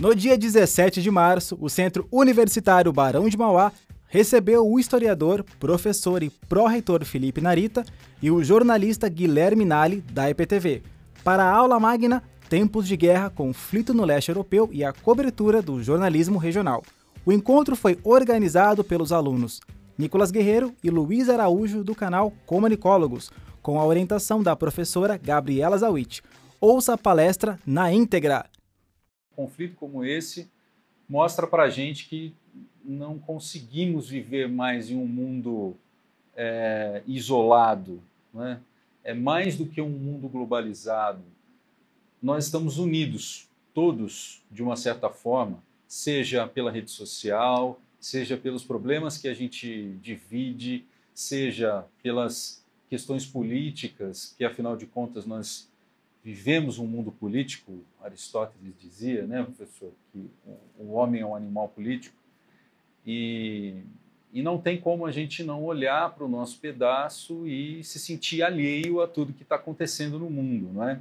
No dia 17 de março, o Centro Universitário Barão de Mauá recebeu o historiador, professor e pró-reitor Felipe Narita e o jornalista Guilherme Nali, da EPTV, para a aula magna Tempos de Guerra, Conflito no Leste Europeu e a cobertura do jornalismo regional. O encontro foi organizado pelos alunos Nicolas Guerreiro e Luiz Araújo do canal Comunicólogos, com a orientação da professora Gabriela Zawit. Ouça a palestra na íntegra conflito como esse mostra para a gente que não conseguimos viver mais em um mundo é, isolado, né? é mais do que um mundo globalizado. Nós estamos unidos, todos, de uma certa forma, seja pela rede social, seja pelos problemas que a gente divide, seja pelas questões políticas, que afinal de contas nós vivemos um mundo político, Aristóteles dizia, né, professor, que o homem é um animal político, e, e não tem como a gente não olhar para o nosso pedaço e se sentir alheio a tudo que está acontecendo no mundo, não é?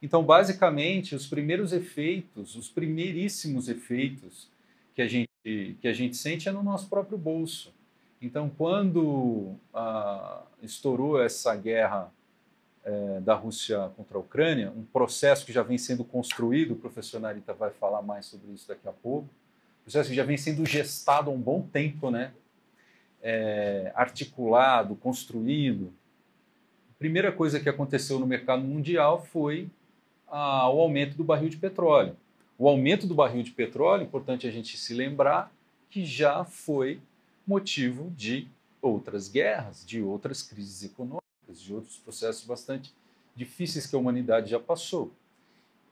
Então, basicamente, os primeiros efeitos, os primeiríssimos efeitos que a gente, que a gente sente é no nosso próprio bolso. Então, quando ah, estourou essa guerra é, da Rússia contra a Ucrânia, um processo que já vem sendo construído, o professor Narita vai falar mais sobre isso daqui a pouco, um processo que já vem sendo gestado há um bom tempo, né? É, articulado, construído. A primeira coisa que aconteceu no mercado mundial foi a, o aumento do barril de petróleo. O aumento do barril de petróleo, importante a gente se lembrar, que já foi motivo de outras guerras, de outras crises econômicas de outros processos bastante difíceis que a humanidade já passou.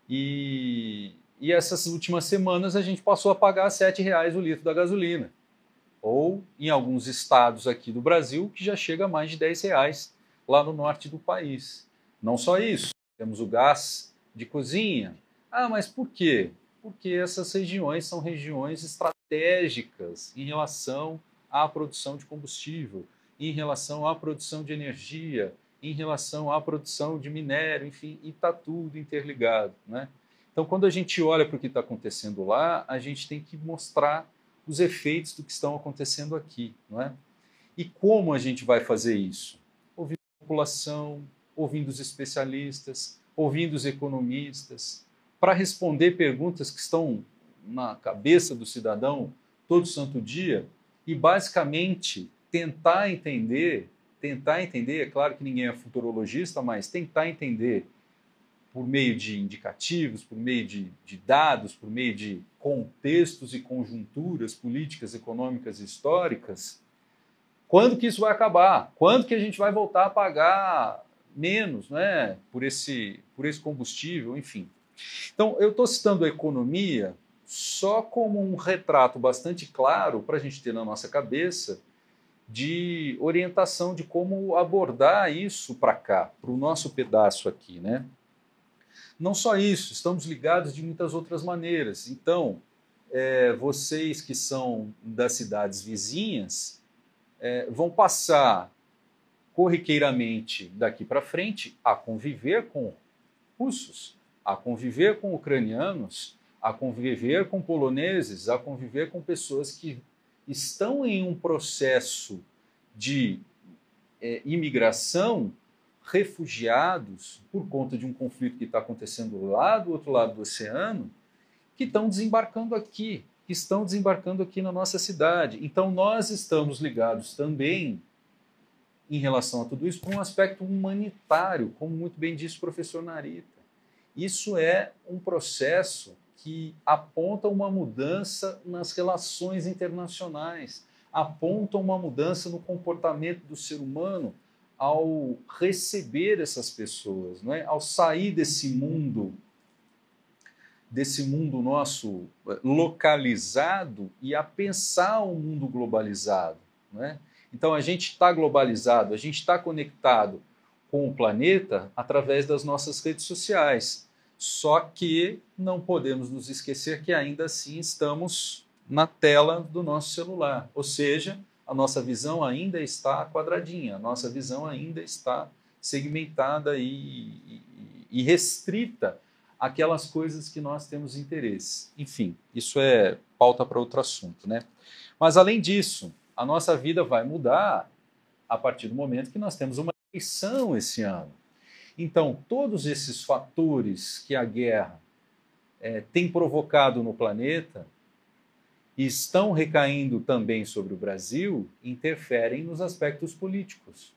E, e essas últimas semanas a gente passou a pagar R$ reais o litro da gasolina. Ou em alguns estados aqui do Brasil que já chega a mais de R$ reais lá no norte do país. Não só isso, temos o gás de cozinha. Ah, mas por quê? Porque essas regiões são regiões estratégicas em relação à produção de combustível em relação à produção de energia, em relação à produção de minério, enfim, e está tudo interligado. Né? Então, quando a gente olha para o que está acontecendo lá, a gente tem que mostrar os efeitos do que estão acontecendo aqui. Não é? E como a gente vai fazer isso? Ouvindo a população, ouvindo os especialistas, ouvindo os economistas, para responder perguntas que estão na cabeça do cidadão todo santo dia e, basicamente, tentar entender, tentar entender, é claro que ninguém é futurologista, mas tentar entender por meio de indicativos, por meio de, de dados, por meio de contextos e conjunturas políticas, econômicas e históricas, quando que isso vai acabar? Quando que a gente vai voltar a pagar menos né, por, esse, por esse combustível, enfim. Então, eu estou citando a economia só como um retrato bastante claro para a gente ter na nossa cabeça de orientação de como abordar isso para cá, para o nosso pedaço aqui, né? Não só isso, estamos ligados de muitas outras maneiras. Então, é, vocês que são das cidades vizinhas é, vão passar corriqueiramente daqui para frente a conviver com russos, a conviver com ucranianos, a conviver com poloneses, a conviver com pessoas que estão em um processo de é, imigração, refugiados por conta de um conflito que está acontecendo lá do outro lado do oceano, que estão desembarcando aqui, que estão desembarcando aqui na nossa cidade. Então nós estamos ligados também em relação a tudo isso com um aspecto humanitário, como muito bem disse o professor Narita. Isso é um processo que aponta uma mudança nas relações internacionais, aponta uma mudança no comportamento do ser humano ao receber essas pessoas, não é? ao sair desse mundo, desse mundo nosso eh, localizado e a pensar o um mundo globalizado. Não é? Então a gente está globalizado, a gente está conectado com o planeta através das nossas redes sociais. Só que não podemos nos esquecer que ainda assim estamos na tela do nosso celular, ou seja, a nossa visão ainda está quadradinha, a nossa visão ainda está segmentada e, e, e restrita aquelas coisas que nós temos interesse. Enfim, isso é pauta para outro assunto, né? Mas além disso, a nossa vida vai mudar a partir do momento que nós temos uma eleição esse ano. Então, todos esses fatores que a guerra é, tem provocado no planeta e estão recaindo também sobre o Brasil interferem nos aspectos políticos,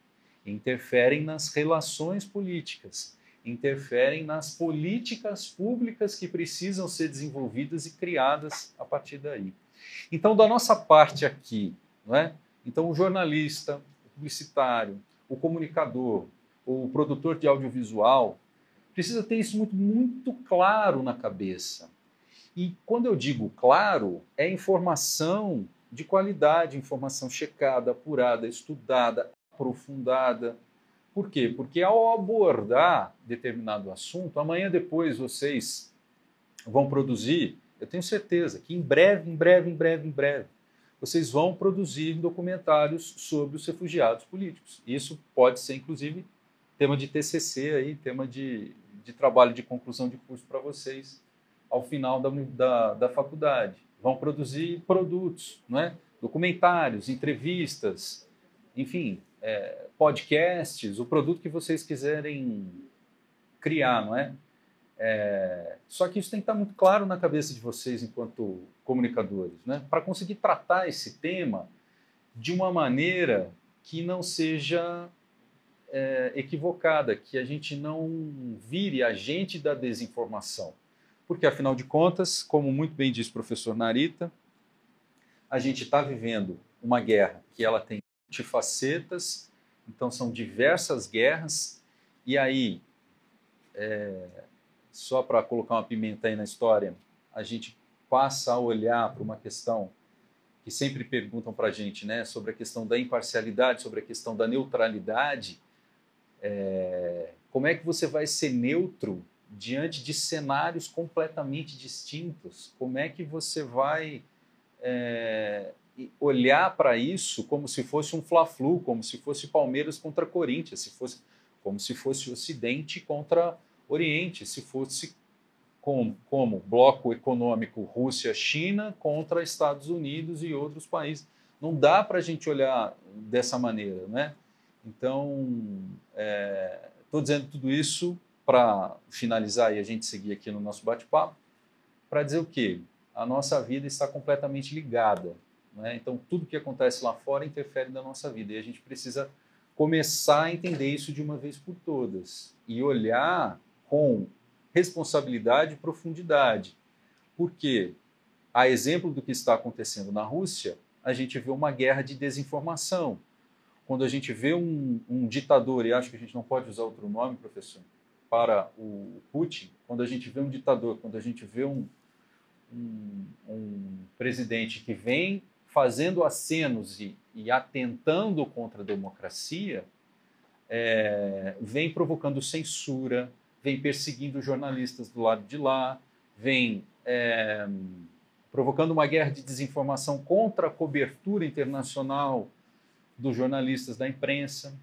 interferem nas relações políticas, interferem nas políticas públicas que precisam ser desenvolvidas e criadas a partir daí. Então, da nossa parte aqui, não é? Então, o jornalista, o publicitário, o comunicador, o produtor de audiovisual precisa ter isso muito, muito claro na cabeça. E quando eu digo claro, é informação de qualidade, informação checada, apurada, estudada, aprofundada. Por quê? Porque ao abordar determinado assunto, amanhã depois vocês vão produzir, eu tenho certeza que em breve, em breve, em breve, em breve, vocês vão produzir documentários sobre os refugiados políticos. Isso pode ser, inclusive, tema de TCC aí, tema de, de trabalho de conclusão de curso para vocês ao final da, da, da, faculdade. Vão produzir produtos, não é? documentários, entrevistas, enfim, é, podcasts, o produto que vocês quiserem criar, não é? É, só que isso tem que estar muito claro na cabeça de vocês enquanto comunicadores, né? para conseguir tratar esse tema de uma maneira que não seja é, equivocada, que a gente não vire agente da desinformação. Porque, afinal de contas, como muito bem disse o professor Narita, a gente está vivendo uma guerra que ela tem multifacetas, então são diversas guerras, e aí é, só para colocar uma pimenta aí na história, a gente passa a olhar para uma questão que sempre perguntam para a gente, né, sobre a questão da imparcialidade, sobre a questão da neutralidade. É, como é que você vai ser neutro diante de cenários completamente distintos? Como é que você vai é, olhar para isso como se fosse um Fla-Flu, como se fosse Palmeiras contra Corinthians, se fosse, como se fosse Ocidente contra Oriente, se fosse como, como bloco econômico Rússia-China contra Estados Unidos e outros países. Não dá para a gente olhar dessa maneira, né? Então, estou é, dizendo tudo isso para finalizar e a gente seguir aqui no nosso bate-papo, para dizer o quê? A nossa vida está completamente ligada. Né? Então, tudo que acontece lá fora interfere na nossa vida e a gente precisa começar a entender isso de uma vez por todas e olhar com responsabilidade e profundidade. Porque, a exemplo do que está acontecendo na Rússia, a gente vê uma guerra de desinformação. Quando a gente vê um, um ditador, e acho que a gente não pode usar outro nome, professor, para o Putin, quando a gente vê um ditador, quando a gente vê um, um, um presidente que vem fazendo acenos e, e atentando contra a democracia, é, vem provocando censura, vem perseguindo jornalistas do lado de lá, vem é, provocando uma guerra de desinformação contra a cobertura internacional dos jornalistas da imprensa.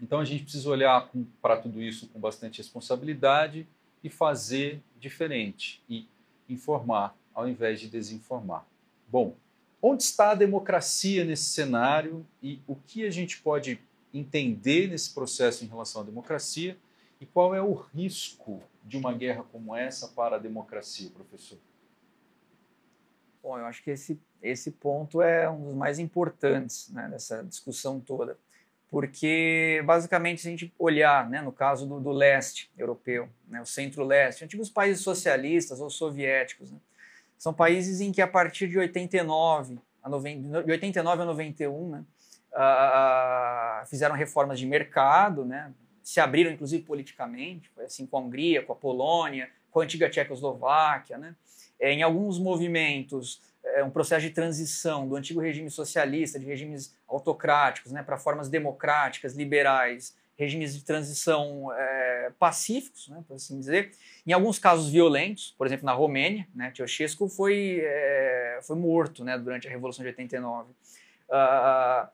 Então a gente precisa olhar para tudo isso com bastante responsabilidade e fazer diferente e informar ao invés de desinformar. Bom, onde está a democracia nesse cenário e o que a gente pode entender nesse processo em relação à democracia? E qual é o risco de uma guerra como essa para a democracia, professor? Bom, eu acho que esse, esse ponto é um dos mais importantes né, dessa discussão toda, porque basicamente se a gente olhar, né, no caso do, do leste europeu, né, o centro-leste, antigos países socialistas ou soviéticos, né, são países em que a partir de 89 a 90, de 89 a 91, né, fizeram reformas de mercado, né, se abriram, inclusive, politicamente, foi assim com a Hungria, com a Polônia, com a antiga Tchecoslováquia. Né? É, em alguns movimentos, é, um processo de transição do antigo regime socialista, de regimes autocráticos, né, para formas democráticas, liberais, regimes de transição é, pacíficos, né, por assim dizer. Em alguns casos violentos, por exemplo, na Romênia, né, Ceausescu foi, é, foi morto né, durante a Revolução de 89. Uh,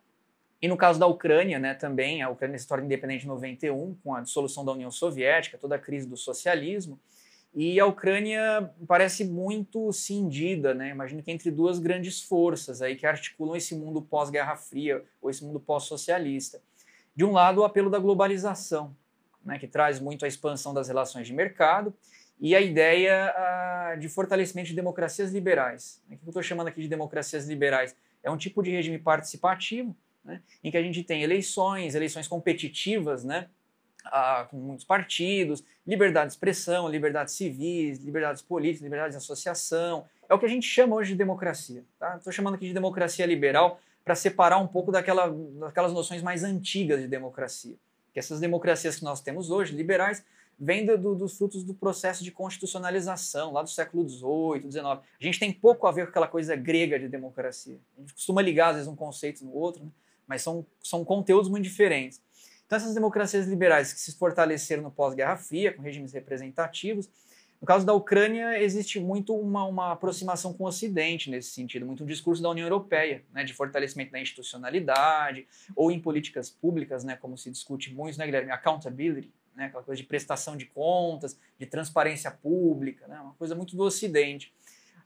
e no caso da Ucrânia, né, também, a Ucrânia se torna independente em 91, com a dissolução da União Soviética, toda a crise do socialismo. E a Ucrânia parece muito cindida, né? Imagino que entre duas grandes forças aí que articulam esse mundo pós-Guerra Fria ou esse mundo pós-socialista. De um lado, o apelo da globalização, né, que traz muito a expansão das relações de mercado e a ideia de fortalecimento de democracias liberais. O que eu estou chamando aqui de democracias liberais? É um tipo de regime participativo, né, em que a gente tem eleições, eleições competitivas, né, uh, com muitos partidos, liberdade de expressão, liberdades civis, liberdades políticas, liberdade de associação. É o que a gente chama hoje de democracia. Estou tá? chamando aqui de democracia liberal para separar um pouco daquela, daquelas noções mais antigas de democracia. Que essas democracias que nós temos hoje, liberais, vem do, dos frutos do processo de constitucionalização, lá do século XVIII, XIX. A gente tem pouco a ver com aquela coisa grega de democracia. A gente costuma ligar, às vezes, um conceito no outro, né? mas são, são conteúdos muito diferentes. Então, essas democracias liberais que se fortaleceram no pós-Guerra Fria, com regimes representativos, no caso da Ucrânia, existe muito uma, uma, aproximação com o Ocidente nesse sentido, muito um discurso da União Europeia, né, de fortalecimento da institucionalidade, ou em políticas públicas, né, como se discute muito, né, Guilherme? Accountability, né, aquela coisa de prestação de contas, de transparência pública, né, uma coisa muito do Ocidente.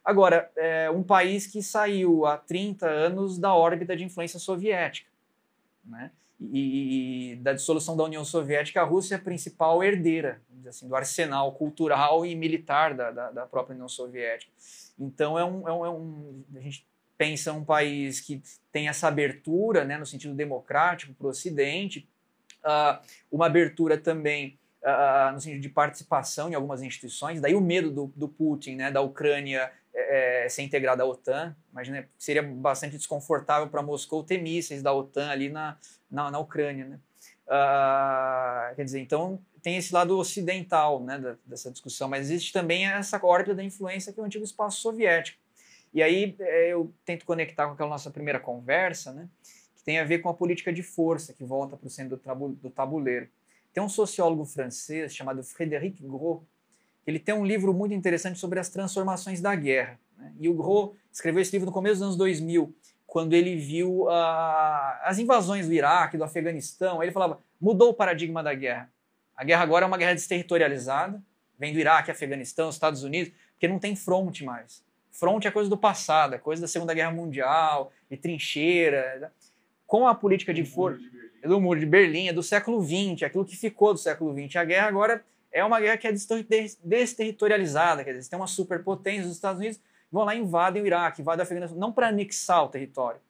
Agora, é um país que saiu há 30 anos da órbita de influência soviética, né, e, e da dissolução da União Soviética, a Rússia é a principal herdeira assim, do arsenal cultural e militar da, da, da própria União Soviética. Então, é um, é um, é um, a gente pensa um país que tem essa abertura, né, no sentido democrático, para o Ocidente, uh, uma abertura também uh, no sentido de participação em algumas instituições, daí o medo do, do Putin, né, da Ucrânia é, ser integrada à OTAN. Imagina, seria bastante desconfortável para Moscou ter mísseis da OTAN ali na, na, na Ucrânia. Né? Uh, quer dizer, então tem esse lado ocidental né, da, dessa discussão, mas existe também essa órbita da influência que é o antigo espaço soviético. E aí é, eu tento conectar com aquela nossa primeira conversa, né, que tem a ver com a política de força que volta para o centro do tabuleiro. Tem um sociólogo francês chamado Frédéric Gros, ele tem um livro muito interessante sobre as transformações da guerra. Né? E o Gros escreveu esse livro no começo dos anos 2000, quando ele viu uh, as invasões do Iraque, do Afeganistão. Ele falava: mudou o paradigma da guerra. A guerra agora é uma guerra desterritorializada, vem do Iraque, Afeganistão, Estados Unidos, porque não tem fronte mais. Fronte é coisa do passado, é coisa da Segunda Guerra Mundial, de trincheira. Né? Com a política de força do Muro de Berlim, é do século XX, aquilo que ficou do século XX. A guerra agora é uma guerra que é desterritorializada, quer dizer, tem uma superpotência dos Estados Unidos, vão lá e invadem o Iraque, invadem o Afeganistão, não para anexar o território,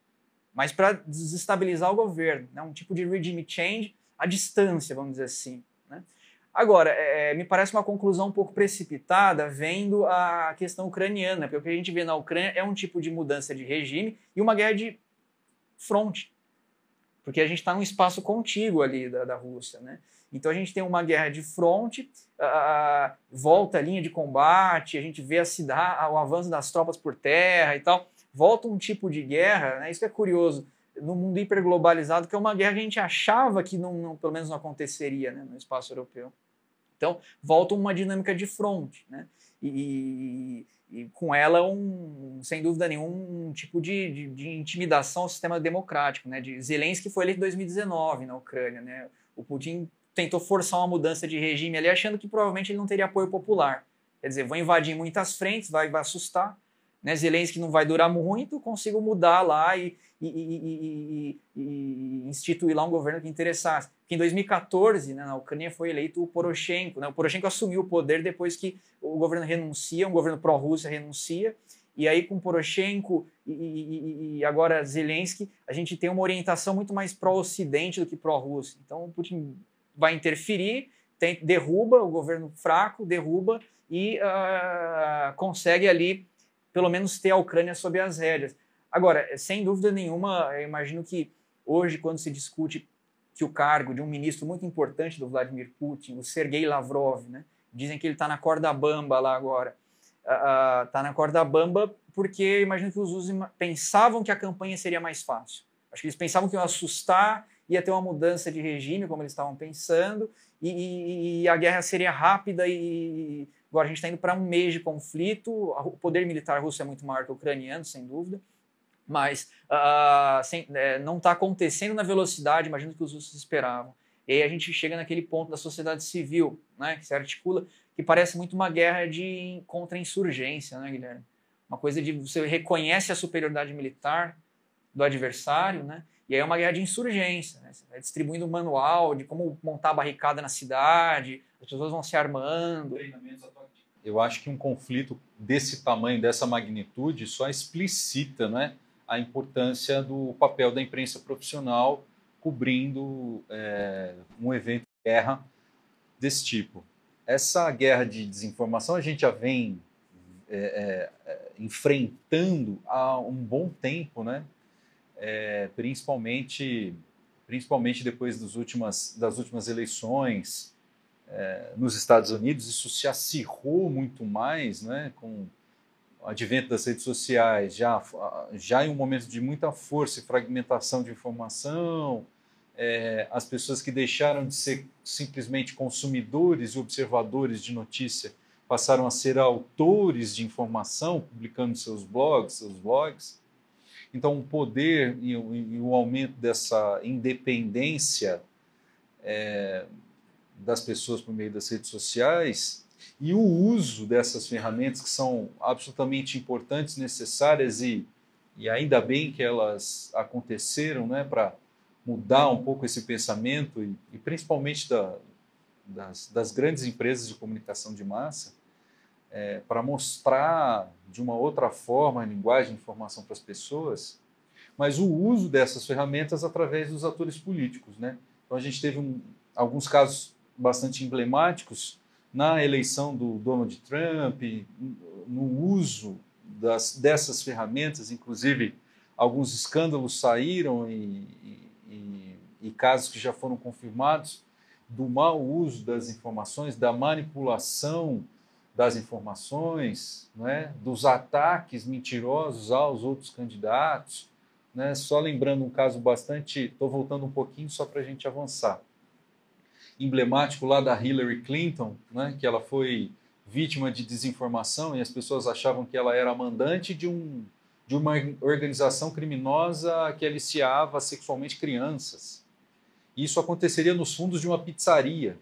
mas para desestabilizar o governo, né? um tipo de regime change à distância, vamos dizer assim. Né? Agora, é, me parece uma conclusão um pouco precipitada vendo a questão ucraniana, porque o que a gente vê na Ucrânia é um tipo de mudança de regime e uma guerra de fronte, porque a gente está num espaço contíguo ali da, da Rússia, né? Então a gente tem uma guerra de fronte, uh, volta a linha de combate, a gente vê a cidade, o avanço das tropas por terra e tal, volta um tipo de guerra, né? Isso é curioso no mundo hiperglobalizado, que é uma guerra que a gente achava que não, não pelo menos não aconteceria né, no espaço europeu. Então volta uma dinâmica de fronte, né? E, e, com ela um, sem dúvida nenhuma, um tipo de, de, de, intimidação ao sistema democrático, né? De Zelensky foi eleito em 2019 na Ucrânia, né? O Putin tentou forçar uma mudança de regime ali, achando que provavelmente ele não teria apoio popular. Quer dizer, vou invadir muitas frentes, vai, vai assustar. Né? Zelensky não vai durar muito, consigo mudar lá e, e, e, e, instituir lá um governo que interessasse. Porque em 2014, né, na Ucrânia, foi eleito o Poroshenko. Né? O Poroshenko assumiu o poder depois que o governo renuncia, um governo pró-Rússia renuncia, e aí com Poroshenko e, agora Zelensky, a gente tem uma orientação muito mais pró-Ocidente do que pró-Rússia. Então o Putin vai interferir, tem, derruba o governo fraco, derruba e uh, consegue ali, pelo menos, ter a Ucrânia sob as rédeas. Agora, sem dúvida nenhuma, eu imagino que hoje, quando se discute que o cargo de um ministro muito importante do Vladimir Putin, o Sergei Lavrov, né, dizem que ele está na corda bamba lá agora, está uh, na corda bamba porque imagino que os russos pensavam que a campanha seria mais fácil. Acho que eles pensavam que iam assustar ia ter uma mudança de regime, como eles estavam pensando, e, e, e a guerra seria rápida e agora a gente está indo para um mês de conflito. O poder militar russo é muito maior que o ucraniano, sem dúvida, mas uh, sem, é, não está acontecendo na velocidade, imagino que os russos esperavam. E aí a gente chega naquele ponto da sociedade civil, né, que se articula, que parece muito uma guerra de contra-insurgência, né, Guilherme? Uma coisa de você reconhece a superioridade militar do adversário, né? E aí é uma guerra de insurgência, né? Você vai distribuindo um manual de como montar a barricada na cidade, as pessoas vão se armando. Eu acho que um conflito desse tamanho, dessa magnitude, só explicita né, a importância do papel da imprensa profissional cobrindo é, um evento de guerra desse tipo. Essa guerra de desinformação a gente já vem é, é, enfrentando há um bom tempo, né? É, principalmente, principalmente depois das últimas, das últimas eleições é, nos Estados Unidos, isso se acirrou muito mais né, com o advento das redes sociais, já, já em um momento de muita força e fragmentação de informação, é, as pessoas que deixaram de ser simplesmente consumidores e observadores de notícia passaram a ser autores de informação, publicando seus blogs, seus blogs. Então, o poder e o, e o aumento dessa independência é, das pessoas por meio das redes sociais e o uso dessas ferramentas que são absolutamente importantes, necessárias e, e ainda bem que elas aconteceram né, para mudar um pouco esse pensamento e, e principalmente da, das, das grandes empresas de comunicação de massa, é, para mostrar de uma outra forma a linguagem de informação para as pessoas, mas o uso dessas ferramentas através dos atores políticos. Né? Então a gente teve um, alguns casos bastante emblemáticos na eleição do Donald Trump, no uso das, dessas ferramentas, inclusive alguns escândalos saíram e, e, e casos que já foram confirmados do mau uso das informações, da manipulação das informações, né, dos ataques mentirosos aos outros candidatos. Né, só lembrando um caso bastante. Estou voltando um pouquinho só para a gente avançar. Emblemático lá da Hillary Clinton, né, que ela foi vítima de desinformação e as pessoas achavam que ela era mandante de, um, de uma organização criminosa que aliciava sexualmente crianças. Isso aconteceria nos fundos de uma pizzaria.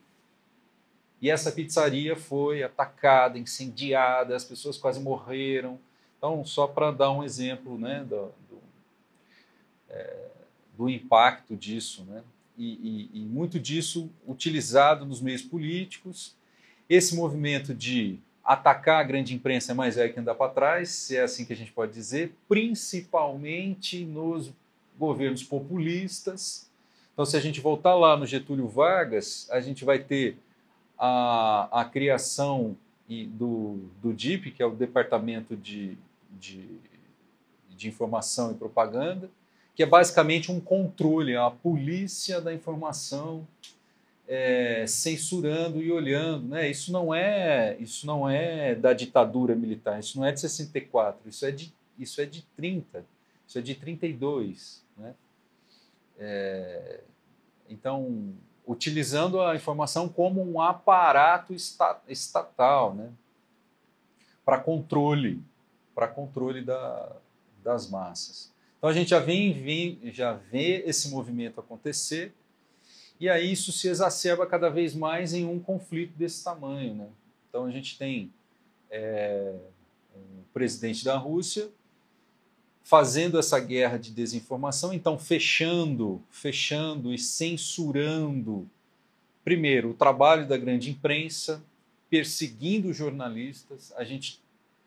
E essa pizzaria foi atacada, incendiada, as pessoas quase morreram. Então, só para dar um exemplo né, do, do, é, do impacto disso. Né? E, e, e, muito disso utilizado nos meios políticos. Esse movimento de atacar a grande imprensa é mais velho que andar para trás, se é assim que a gente pode dizer, principalmente nos governos populistas. Então, se a gente voltar lá no Getúlio Vargas, a gente vai ter a, a criação do, do DIP, que é o Departamento de, de, de Informação e Propaganda, que é basicamente um controle, a polícia da informação é, censurando e olhando, né? Isso não é isso não é da ditadura militar, isso não é de 64, isso é de isso é de 30, isso é de 32, né? É, então utilizando a informação como um aparato estatal, né? para controle, para controle da, das massas. Então a gente já vem, vem, já vê esse movimento acontecer e aí isso se exacerba cada vez mais em um conflito desse tamanho, né? Então a gente tem é, um presidente da Rússia fazendo essa guerra de desinformação, então fechando, fechando e censurando, primeiro, o trabalho da grande imprensa, perseguindo jornalistas. A gente,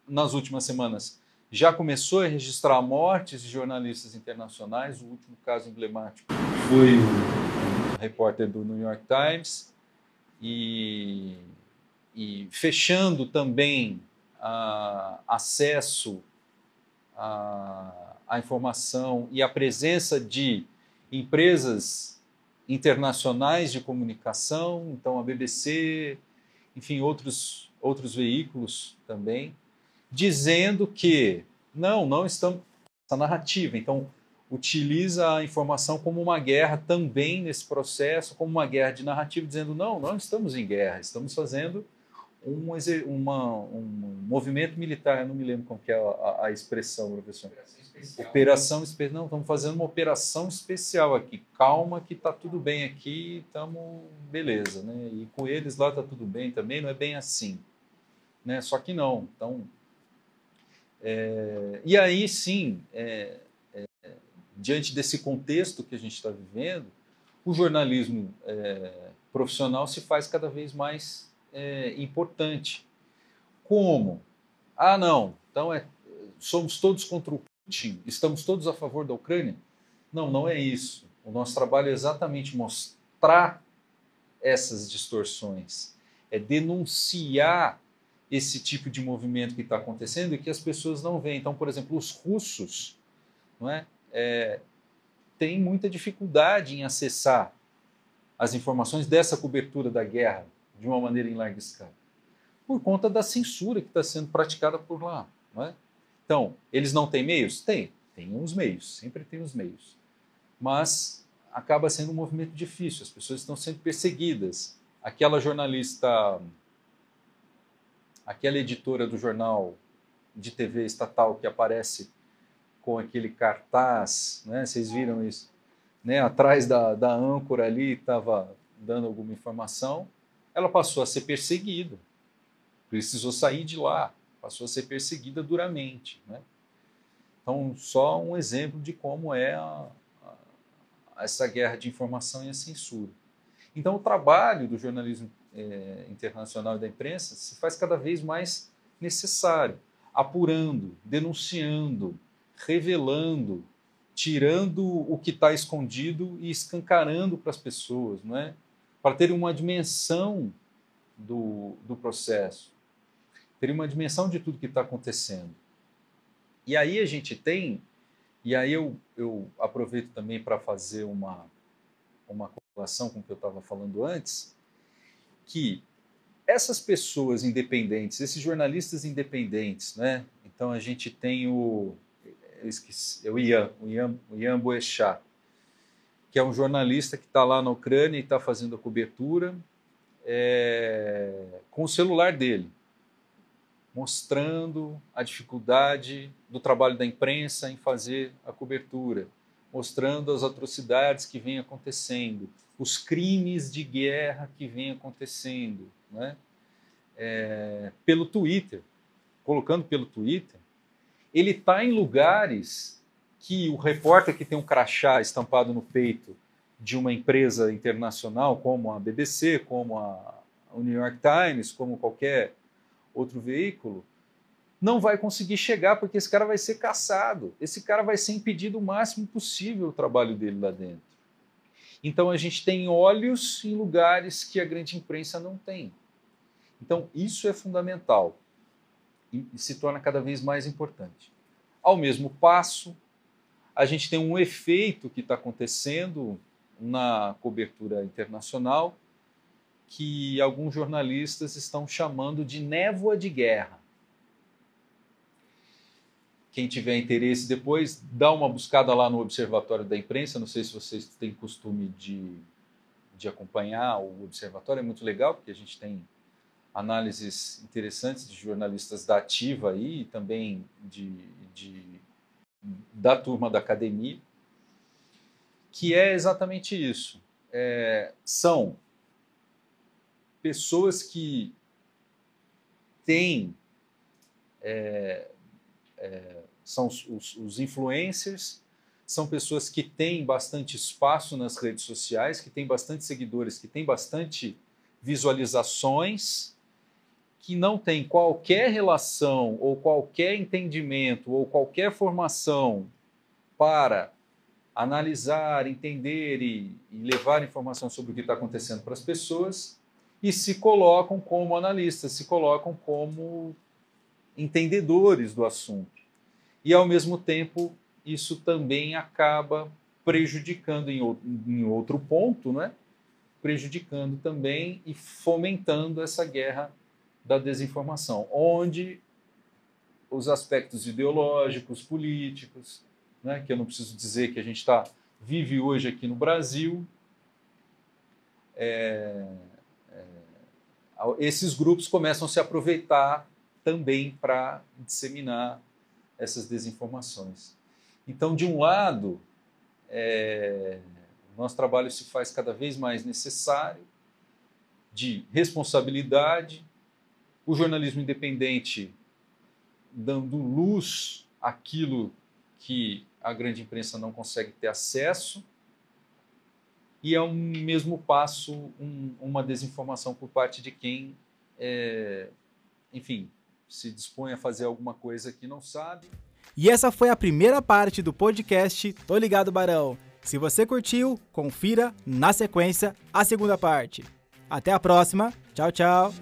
nas últimas semanas, já começou a registrar mortes de jornalistas internacionais. O último caso emblemático foi o repórter do New York Times. E, e fechando também acesso a, a informação e a presença de empresas internacionais de comunicação, então a BBC, enfim, outros, outros veículos também, dizendo que não, não estamos essa narrativa. Então, utiliza a informação como uma guerra também nesse processo, como uma guerra de narrativa, dizendo não, não estamos em guerra, estamos fazendo um, uma, um movimento militar, eu não me lembro como que é a, a expressão, professor. Operação especial. Operação especial. Não, estamos fazendo uma operação especial aqui. Calma que está tudo bem aqui, estamos beleza, né? E com eles lá está tudo bem também, não é bem assim, né? Só que não. Então, é, e aí sim, é, é, diante desse contexto que a gente está vivendo, o jornalismo é, profissional se faz cada vez mais é, importante. Como? Ah, não, então é, somos todos contra o Putin, estamos todos a favor da Ucrânia? Não, não é isso. O nosso trabalho é exatamente mostrar essas distorções, é denunciar esse tipo de movimento que está acontecendo e que as pessoas não veem. Então, por exemplo, os russos não é, é, têm muita dificuldade em acessar as informações dessa cobertura da guerra de uma maneira em larga escala? Por conta da censura que está sendo praticada por lá. Não é? Então, eles não têm meios? Tem, tem uns meios, sempre tem os meios. Mas acaba sendo um movimento difícil, as pessoas estão sendo perseguidas. Aquela jornalista, aquela editora do jornal de TV estatal que aparece com aquele cartaz, né? vocês viram isso? Né? Atrás da, da âncora ali estava dando alguma informação ela passou a ser perseguida. Precisou sair de lá, passou a ser perseguida duramente. Né? Então, só um exemplo de como é a, a, essa guerra de informação e a censura. Então, o trabalho do jornalismo é, internacional e da imprensa se faz cada vez mais necessário, apurando, denunciando, revelando, tirando o que está escondido e escancarando para as pessoas, não é? Para ter uma dimensão do, do processo, ter uma dimensão de tudo que está acontecendo. E aí a gente tem, e aí eu, eu aproveito também para fazer uma, uma correlação com o que eu estava falando antes, que essas pessoas independentes, esses jornalistas independentes, né? Então a gente tem o eu esqueci, o Ian, o Ian, o Ian Boechat, que é um jornalista que está lá na Ucrânia e está fazendo a cobertura é, com o celular dele, mostrando a dificuldade do trabalho da imprensa em fazer a cobertura, mostrando as atrocidades que vêm acontecendo, os crimes de guerra que vêm acontecendo, né? É, pelo Twitter, colocando pelo Twitter, ele está em lugares que o repórter que tem um crachá estampado no peito de uma empresa internacional, como a BBC, como a, New York Times, como qualquer outro veículo, não vai conseguir chegar porque esse cara vai ser caçado. Esse cara vai ser impedido o máximo possível o trabalho dele lá dentro. Então a gente tem olhos em lugares que a grande imprensa não tem. Então isso é fundamental e se torna cada vez mais importante. Ao mesmo passo, a gente tem um efeito que está acontecendo na cobertura internacional que alguns jornalistas estão chamando de névoa de guerra. Quem tiver interesse depois, dá uma buscada lá no Observatório da Imprensa. Não sei se vocês têm costume de, de acompanhar o Observatório, é muito legal, porque a gente tem análises interessantes de jornalistas da ativa aí, e também de, de da turma da academia, que é exatamente isso. É, são pessoas que têm, é, é, são os, os influencers, são pessoas que têm bastante espaço nas redes sociais, que têm bastante seguidores, que têm bastante visualizações que não tem qualquer relação ou qualquer entendimento ou qualquer formação para analisar, entender e, e levar informação sobre o que está acontecendo para as pessoas e se colocam como analistas, se colocam como entendedores do assunto. E, ao mesmo tempo, isso também acaba prejudicando em outro, ponto, né? prejudicando também e fomentando essa guerra da desinformação, onde os aspectos ideológicos, políticos, né, que eu não preciso dizer que a gente está vive hoje aqui no Brasil, é, é, esses grupos começam a se aproveitar também para disseminar essas desinformações. Então, de um lado, é, nosso trabalho se faz cada vez mais necessário, de responsabilidade, o jornalismo independente dando luz àquilo que a grande imprensa não consegue ter acesso, e é um mesmo passo um, uma desinformação por parte de quem, é, enfim, se dispõe a fazer alguma coisa que não sabe. E essa foi a primeira parte do podcast Tô Ligado Barão. Se você curtiu, confira na sequência a segunda parte. Até a próxima. Tchau, tchau.